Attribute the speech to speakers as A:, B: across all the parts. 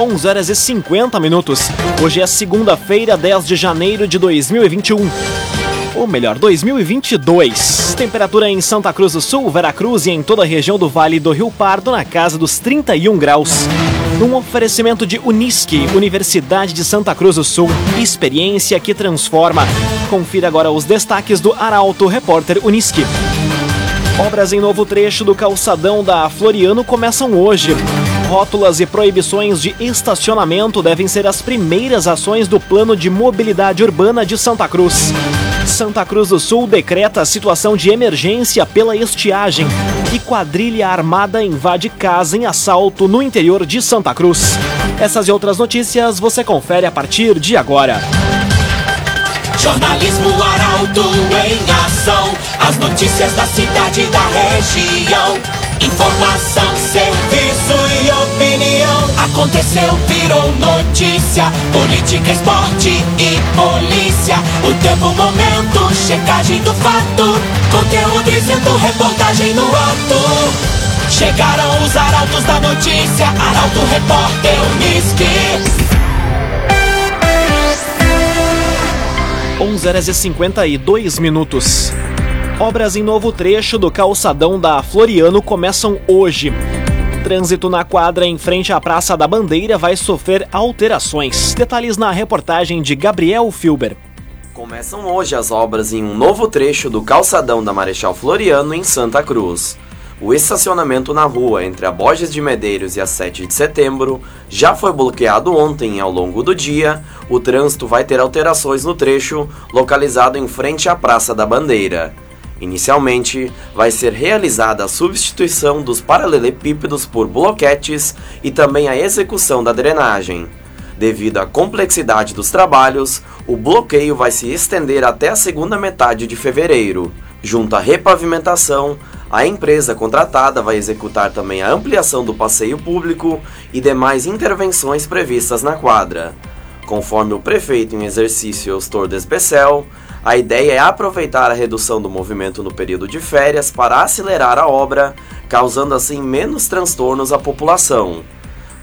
A: 11 horas e 50 minutos. Hoje é segunda-feira, 10 de janeiro de 2021. Ou melhor, 2022. Temperatura em Santa Cruz do Sul, Veracruz e em toda a região do Vale do Rio Pardo na casa dos 31 graus. Um oferecimento de Unisque, Universidade de Santa Cruz do Sul. Experiência que transforma. Confira agora os destaques do Arauto Repórter Unisque. Obras em novo trecho do calçadão da Floriano começam hoje. Rótulas e proibições de estacionamento devem ser as primeiras ações do Plano de Mobilidade Urbana de Santa Cruz. Santa Cruz do Sul decreta situação de emergência pela estiagem e quadrilha armada invade casa em assalto no interior de Santa Cruz. Essas e outras notícias você confere a partir de agora.
B: Jornalismo Arauto em ação. As notícias da cidade e da região. Informação, serviço e opinião. Aconteceu, virou notícia. Política, esporte e polícia. O tempo, momento, checagem do fato. Conteúdo dizendo, reportagem no ato. Chegaram os arautos da notícia. Arauto, repórter, Unisque.
A: 11 horas e 52 minutos. Obras em novo trecho do calçadão da Floriano começam hoje. Trânsito na quadra em frente à Praça da Bandeira vai sofrer alterações. Detalhes na reportagem de Gabriel Filber.
C: Começam hoje as obras em um novo trecho do calçadão da Marechal Floriano em Santa Cruz. O estacionamento na rua entre a Borges de Medeiros e a 7 de setembro já foi bloqueado ontem e ao longo do dia, o trânsito vai ter alterações no trecho localizado em frente à Praça da Bandeira. Inicialmente, vai ser realizada a substituição dos paralelepípedos por bloquetes e também a execução da drenagem. Devido à complexidade dos trabalhos, o bloqueio vai se estender até a segunda metade de fevereiro. Junto à repavimentação, a empresa contratada vai executar também a ampliação do passeio público e demais intervenções previstas na quadra. Conforme o prefeito em exercício Eustor Despecel, a ideia é aproveitar a redução do movimento no período de férias para acelerar a obra, causando assim menos transtornos à população.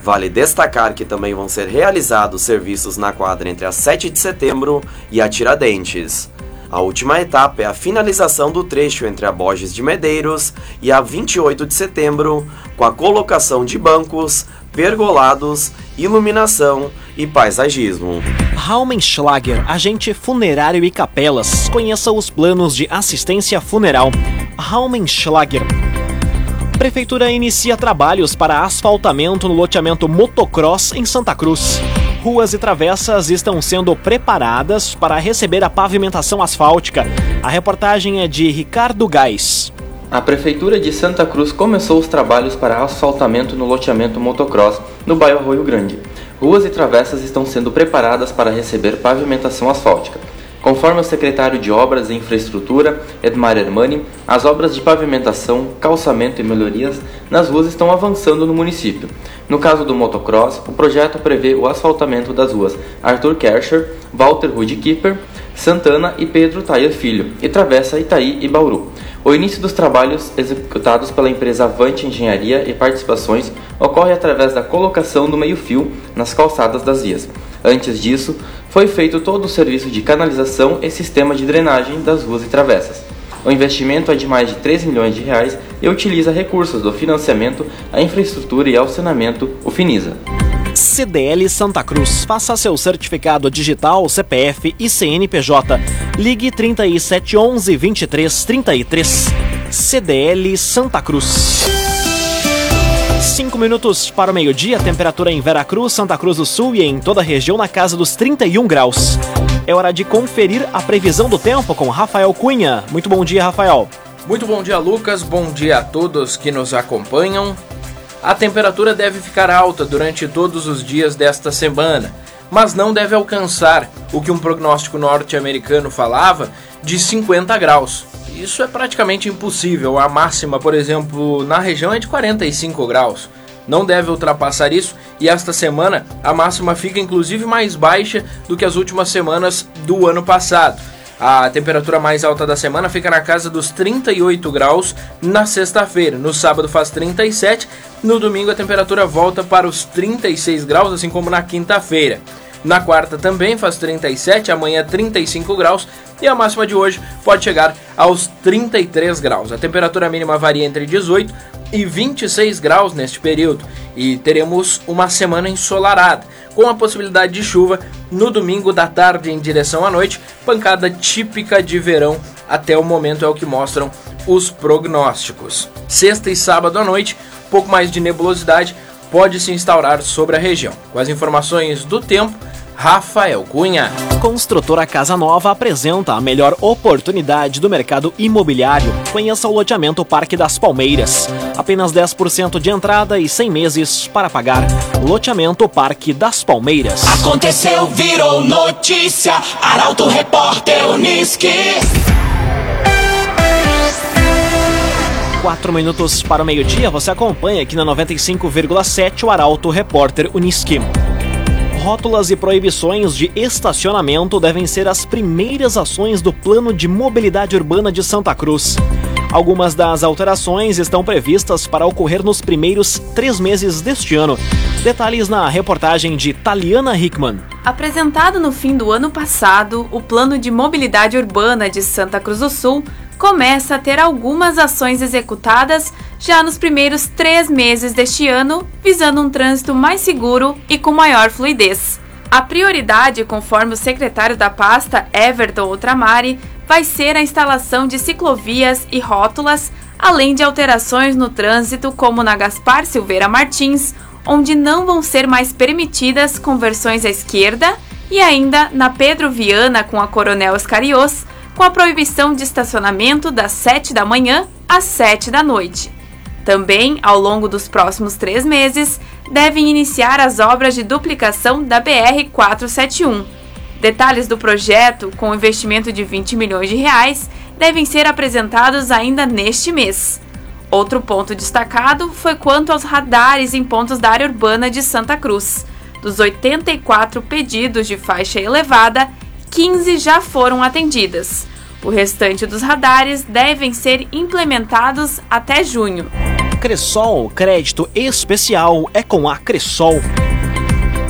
C: Vale destacar que também vão ser realizados serviços na quadra entre a 7 de setembro e a Tiradentes. A última etapa é a finalização do trecho entre a Borges de Medeiros e a 28 de setembro, com a colocação de bancos, pergolados, iluminação e paisagismo.
A: Raumenschlager, agente funerário e capelas. Conheça os planos de assistência funeral. Raumenschlager. Prefeitura inicia trabalhos para asfaltamento no loteamento Motocross em Santa Cruz ruas e travessas estão sendo preparadas para receber a pavimentação asfáltica. A reportagem é de Ricardo Gás.
D: A Prefeitura de Santa Cruz começou os trabalhos para asfaltamento no loteamento motocross no bairro Arroio Grande. Ruas e travessas estão sendo preparadas para receber pavimentação asfáltica. Conforme o secretário de Obras e Infraestrutura, Edmar Hermani, as obras de pavimentação, calçamento e melhorias nas ruas estão avançando no município. No caso do motocross, o projeto prevê o asfaltamento das ruas Arthur Kerscher, Walter Rudkipper, Santana e Pedro Taia Filho, e travessa Itaí e Bauru. O início dos trabalhos executados pela empresa Avante Engenharia e Participações ocorre através da colocação do meio-fio nas calçadas das vias. Antes disso, foi feito todo o serviço de canalização e sistema de drenagem das ruas e travessas. O investimento é de mais de 3 milhões de reais e utiliza recursos do financiamento, a infraestrutura e ao saneamento, o FINISA.
A: CDL Santa Cruz. Faça seu certificado digital, CPF e CNPJ. Ligue 3711 2333. CDL Santa Cruz. 5 minutos para o meio-dia, temperatura em Veracruz, Santa Cruz do Sul e em toda a região na casa dos 31 graus. É hora de conferir a previsão do tempo com Rafael Cunha. Muito bom dia, Rafael.
E: Muito bom dia, Lucas. Bom dia a todos que nos acompanham. A temperatura deve ficar alta durante todos os dias desta semana, mas não deve alcançar o que um prognóstico norte-americano falava de 50 graus. Isso é praticamente impossível. A máxima, por exemplo, na região é de 45 graus. Não deve ultrapassar isso e esta semana a máxima fica inclusive mais baixa do que as últimas semanas do ano passado. A temperatura mais alta da semana fica na casa dos 38 graus na sexta-feira. No sábado faz 37, no domingo a temperatura volta para os 36 graus, assim como na quinta-feira. Na quarta também faz 37, amanhã 35 graus e a máxima de hoje pode chegar aos 33 graus. A temperatura mínima varia entre 18 e 26 graus neste período e teremos uma semana ensolarada, com a possibilidade de chuva no domingo da tarde em direção à noite, pancada típica de verão até o momento é o que mostram os prognósticos. Sexta e sábado à noite, pouco mais de nebulosidade pode se instaurar sobre a região. Com as informações do tempo, Rafael Cunha.
A: Construtora Casa Nova apresenta a melhor oportunidade do mercado imobiliário. Conheça o loteamento Parque das Palmeiras. Apenas 10% de entrada e 100 meses para pagar. Loteamento Parque das Palmeiras.
B: Aconteceu, virou notícia. Arauto Repórter Uniski.
A: Quatro minutos para o meio-dia, você acompanha aqui na 95,7 o Arauto Repórter Uniski rótulas e proibições de estacionamento devem ser as primeiras ações do Plano de Mobilidade Urbana de Santa Cruz. Algumas das alterações estão previstas para ocorrer nos primeiros três meses deste ano. Detalhes na reportagem de Taliana Hickman.
F: Apresentado no fim do ano passado, o Plano de Mobilidade Urbana de Santa Cruz do Sul começa a ter algumas ações executadas já nos primeiros três meses deste ano, visando um trânsito mais seguro e com maior fluidez. A prioridade, conforme o secretário da pasta, Everton Outramari, vai ser a instalação de ciclovias e rótulas, além de alterações no trânsito, como na Gaspar Silveira Martins, onde não vão ser mais permitidas conversões à esquerda, e ainda na Pedro Viana com a Coronel Escariós, com a proibição de estacionamento das 7 da manhã às 7 da noite. Também, ao longo dos próximos três meses, devem iniciar as obras de duplicação da BR-471. Detalhes do projeto, com investimento de 20 milhões de reais, devem ser apresentados ainda neste mês. Outro ponto destacado foi quanto aos radares em pontos da área urbana de Santa Cruz. Dos 84 pedidos de faixa elevada, 15 já foram atendidas. O restante dos radares devem ser implementados até junho.
A: Cressol, crédito especial é com a Cressol.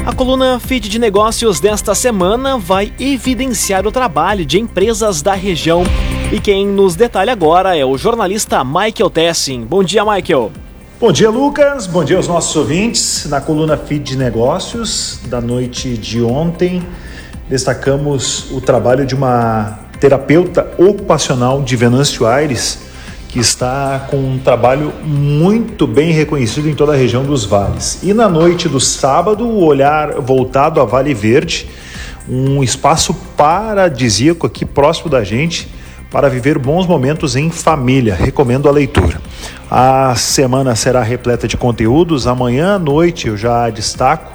A: A coluna Feed de Negócios desta semana vai evidenciar o trabalho de empresas da região. E quem nos detalha agora é o jornalista Michael Tessin. Bom dia, Michael.
G: Bom dia, Lucas. Bom dia aos nossos ouvintes. Na coluna Feed de Negócios da noite de ontem, destacamos o trabalho de uma terapeuta ocupacional de Venâncio Aires, que está com um trabalho muito bem reconhecido em toda a região dos vales. E na noite do sábado, o olhar voltado a Vale Verde, um espaço paradisíaco aqui próximo da gente para viver bons momentos em família. Recomendo a leitura. A semana será repleta de conteúdos. Amanhã à noite eu já destaco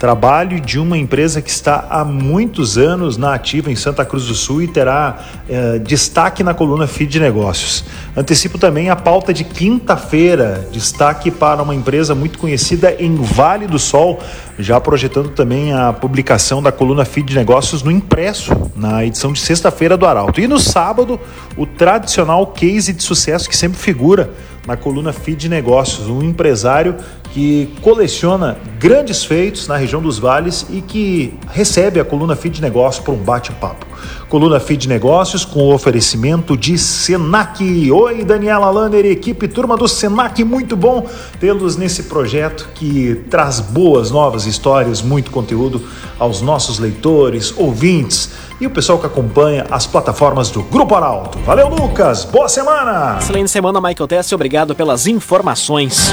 G: trabalho de uma empresa que está há muitos anos na ativa em Santa Cruz do Sul e terá eh, destaque na coluna Feed de Negócios. Antecipo também a pauta de quinta-feira, destaque para uma empresa muito conhecida em Vale do Sol, já projetando também a publicação da coluna Feed de Negócios no impresso, na edição de sexta-feira do Arauto. E no sábado, o tradicional case de sucesso que sempre figura na coluna Feed de Negócios, um empresário que coleciona grandes feitos na região dos vales e que recebe a coluna Feed de Negócios para um bate-papo. Coluna Feed de Negócios com o oferecimento de Senac. Oi, Daniela Lanner, equipe turma do Senac, muito bom tê-los nesse projeto que traz boas novas histórias, muito conteúdo aos nossos leitores, ouvintes e o pessoal que acompanha as plataformas do Grupo Arauto. Valeu, Lucas! Boa semana!
A: Excelente semana, Michael Tessi. Obrigado pelas informações.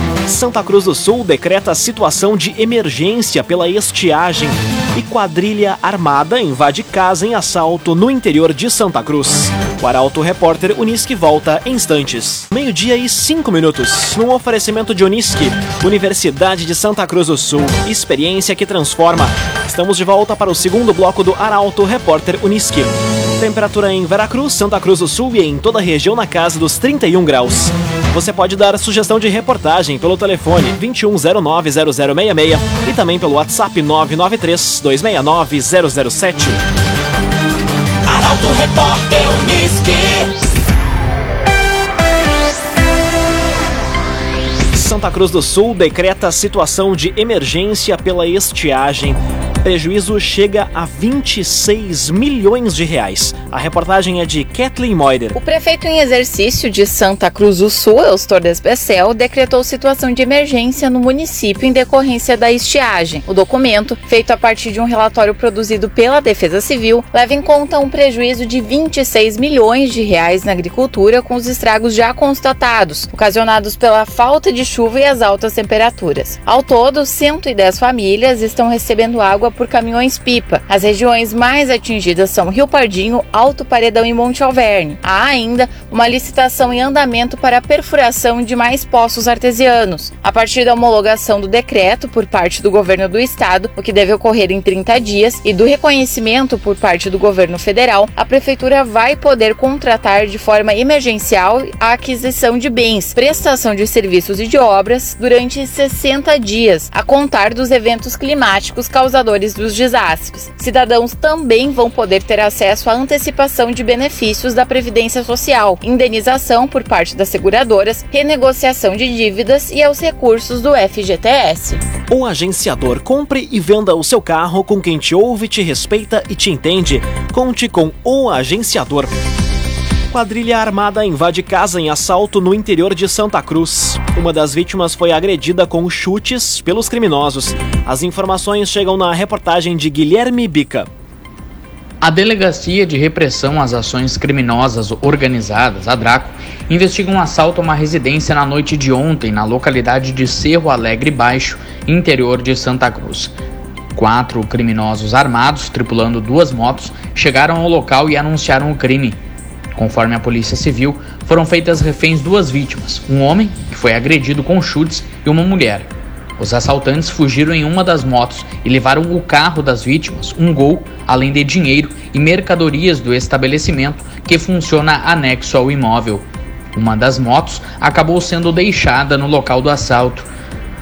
A: Santa Cruz do Sul decreta situação de emergência pela estiagem e quadrilha armada invade casa em assalto no interior de Santa Cruz. O Arauto Repórter Unisque volta em instantes. Meio-dia e cinco minutos. Num oferecimento de Unisque, Universidade de Santa Cruz do Sul. Experiência que transforma. Estamos de volta para o segundo bloco do Arauto Repórter Unisque. Temperatura em Veracruz, Santa Cruz do Sul e em toda a região na casa dos 31 graus. Você pode dar sugestão de reportagem pelo telefone 21090066 e também pelo WhatsApp 993 269 007.
B: Arauto Repórter Uniski.
A: Santa Cruz do Sul decreta situação de emergência pela estiagem prejuízo chega a 26 milhões de reais. A reportagem é de Kathleen Moider.
H: O prefeito em exercício de Santa Cruz do Sul, Eustor Despecel, decretou situação de emergência no município em decorrência da estiagem. O documento, feito a partir de um relatório produzido pela Defesa Civil, leva em conta um prejuízo de 26 milhões de reais na agricultura com os estragos já constatados, ocasionados pela falta de chuva e as altas temperaturas. Ao todo, 110 famílias estão recebendo água por caminhões-pipa. As regiões mais atingidas são Rio Pardinho, Alto Paredão e Monte Alverne. Há ainda uma licitação em andamento para a perfuração de mais poços artesianos. A partir da homologação do decreto por parte do governo do estado, o que deve ocorrer em 30 dias, e do reconhecimento por parte do governo federal, a prefeitura vai poder contratar de forma emergencial a aquisição de bens, prestação de serviços e de obras durante 60 dias, a contar dos eventos climáticos causadores dos desastres. Cidadãos também vão poder ter acesso à antecipação de benefícios da Previdência Social, indenização por parte das seguradoras, renegociação de dívidas e aos recursos do FGTS.
A: O agenciador compre e venda o seu carro com quem te ouve, te respeita e te entende. Conte com o agenciador. Quadrilha armada invade casa em assalto no interior de Santa Cruz. Uma das vítimas foi agredida com chutes pelos criminosos. As informações chegam na reportagem de Guilherme Bica.
I: A Delegacia de Repressão às Ações Criminosas Organizadas, a DRACO, investiga um assalto a uma residência na noite de ontem na localidade de Cerro Alegre Baixo, interior de Santa Cruz. Quatro criminosos armados, tripulando duas motos, chegaram ao local e anunciaram o crime. Conforme a Polícia Civil, foram feitas reféns duas vítimas: um homem, que foi agredido com chutes, e uma mulher. Os assaltantes fugiram em uma das motos e levaram o carro das vítimas, um gol, além de dinheiro e mercadorias do estabelecimento que funciona anexo ao imóvel. Uma das motos acabou sendo deixada no local do assalto.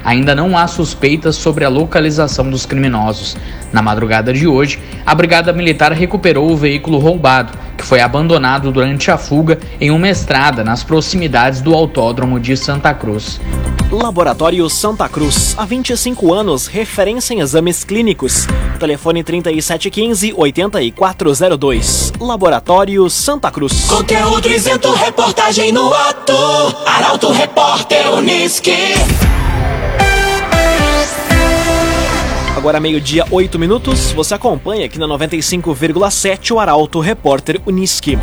I: Ainda não há suspeitas sobre a localização dos criminosos. Na madrugada de hoje, a Brigada Militar recuperou o veículo roubado que foi abandonado durante a fuga em uma estrada nas proximidades do Autódromo de Santa Cruz.
A: Laboratório Santa Cruz, há 25 anos, referência em exames clínicos. Telefone 3715-8402. Laboratório Santa Cruz.
B: Conteúdo isento, reportagem no ato. Arauto Repórter Uniski.
A: Agora meio-dia, 8 minutos. Você acompanha aqui na 95,7 o Arauto Repórter Uniski.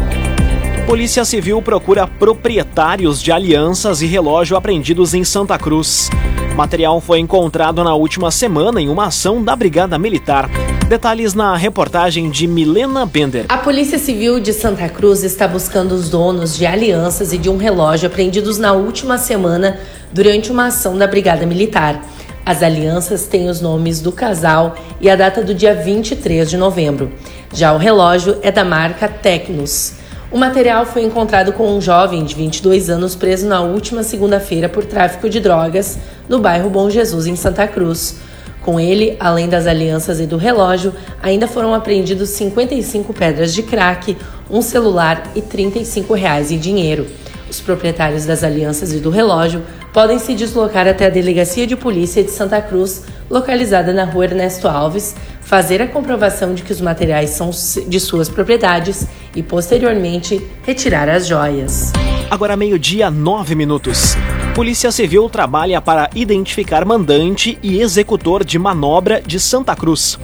A: Polícia Civil procura proprietários de alianças e relógio apreendidos em Santa Cruz. Material foi encontrado na última semana em uma ação da Brigada Militar. Detalhes na reportagem de Milena Bender.
J: A Polícia Civil de Santa Cruz está buscando os donos de alianças e de um relógio apreendidos na última semana durante uma ação da Brigada Militar. As alianças têm os nomes do casal e a data do dia 23 de novembro. Já o relógio é da marca Tecnos. O material foi encontrado com um jovem de 22 anos preso na última segunda-feira por tráfico de drogas no bairro Bom Jesus, em Santa Cruz. Com ele, além das alianças e do relógio, ainda foram apreendidos 55 pedras de crack, um celular e 35 reais em dinheiro. Os proprietários das alianças e do relógio podem se deslocar até a Delegacia de Polícia de Santa Cruz, localizada na rua Ernesto Alves, fazer a comprovação de que os materiais são de suas propriedades e, posteriormente, retirar as joias.
A: Agora, meio-dia, nove minutos. Polícia Civil trabalha para identificar mandante e executor de manobra de Santa Cruz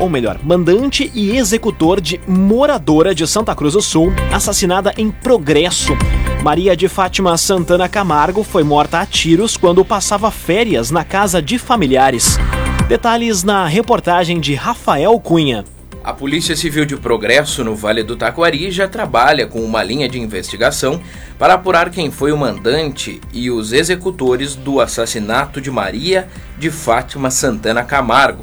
A: ou melhor, mandante e executor de moradora de Santa Cruz do Sul, assassinada em Progresso. Maria de Fátima Santana Camargo foi morta a tiros quando passava férias na casa de familiares. Detalhes na reportagem de Rafael Cunha.
E: A Polícia Civil de Progresso, no Vale do Taquari, já trabalha com uma linha de investigação para apurar quem foi o mandante e os executores do assassinato de Maria de Fátima Santana Camargo,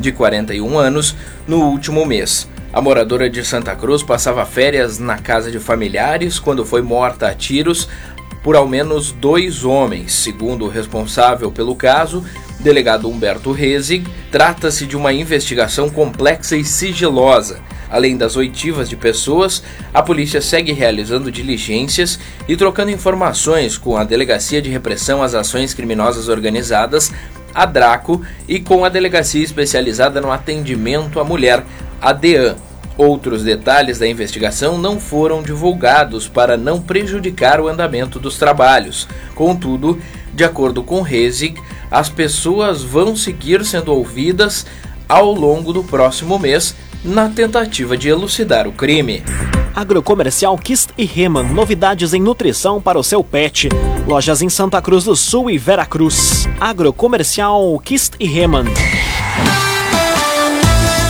E: de 41 anos, no último mês. A moradora de Santa Cruz passava férias na casa de familiares quando foi morta a tiros por ao menos dois homens. Segundo o responsável pelo caso, delegado Humberto Rezig, trata-se de uma investigação complexa e sigilosa. Além das oitivas de pessoas, a polícia segue realizando diligências e trocando informações com a Delegacia de Repressão às Ações Criminosas Organizadas, a DRACO, e com a Delegacia Especializada no Atendimento à Mulher, a DEAN. Outros detalhes da investigação não foram divulgados para não prejudicar o andamento dos trabalhos. Contudo, de acordo com Rezig, as pessoas vão seguir sendo ouvidas ao longo do próximo mês na tentativa de elucidar o crime.
A: Agrocomercial Kist e Reman, novidades em nutrição para o seu pet. Lojas em Santa Cruz do Sul e Veracruz. Agrocomercial Kist e Reman.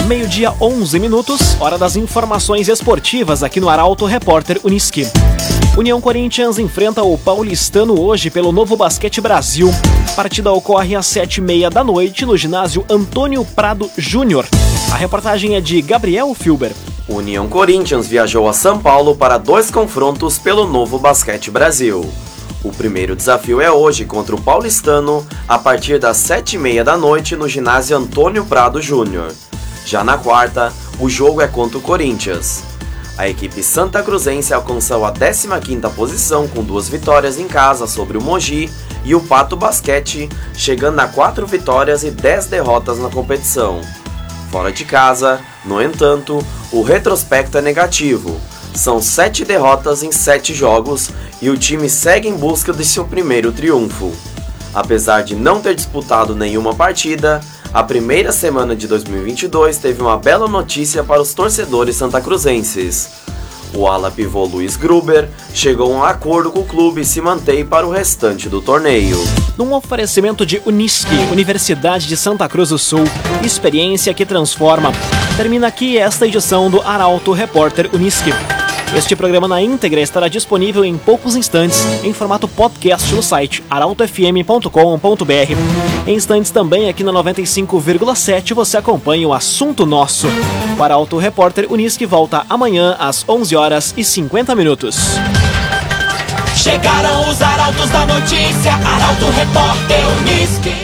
A: Meio-dia, 11 minutos, hora das informações esportivas aqui no Arauto Repórter Uniski. União Corinthians enfrenta o Paulistano hoje pelo Novo Basquete Brasil. A partida ocorre às sete e meia da noite no ginásio Antônio Prado Júnior. A reportagem é de Gabriel Filber.
C: União Corinthians viajou a São Paulo para dois confrontos pelo Novo Basquete Brasil. O primeiro desafio é hoje contra o Paulistano, a partir das sete e meia da noite no ginásio Antônio Prado Júnior. Já na quarta, o jogo é contra o Corinthians. A equipe Santa Cruzense alcançou a 15ª posição com duas vitórias em casa sobre o Mogi e o Pato Basquete, chegando a quatro vitórias e 10 derrotas na competição. Fora de casa, no entanto, o retrospecto é negativo. São sete derrotas em sete jogos e o time segue em busca de seu primeiro triunfo. Apesar de não ter disputado nenhuma partida, a primeira semana de 2022 teve uma bela notícia para os torcedores santacruzenses. O ala pivô Luiz Gruber chegou a um acordo com o clube e se mantém para o restante do torneio.
A: Num oferecimento de Unisque, Universidade de Santa Cruz do Sul, experiência que transforma. Termina aqui esta edição do Arauto Repórter Unisque. Este programa na íntegra estará disponível em poucos instantes em formato podcast no site arautofm.com.br. Em instantes também aqui na 95,7 você acompanha o assunto nosso. O Arauto Repórter Unisque volta amanhã às 11 horas e 50 minutos.
B: Chegaram os arautos da notícia, Arauto Repórter Unisque.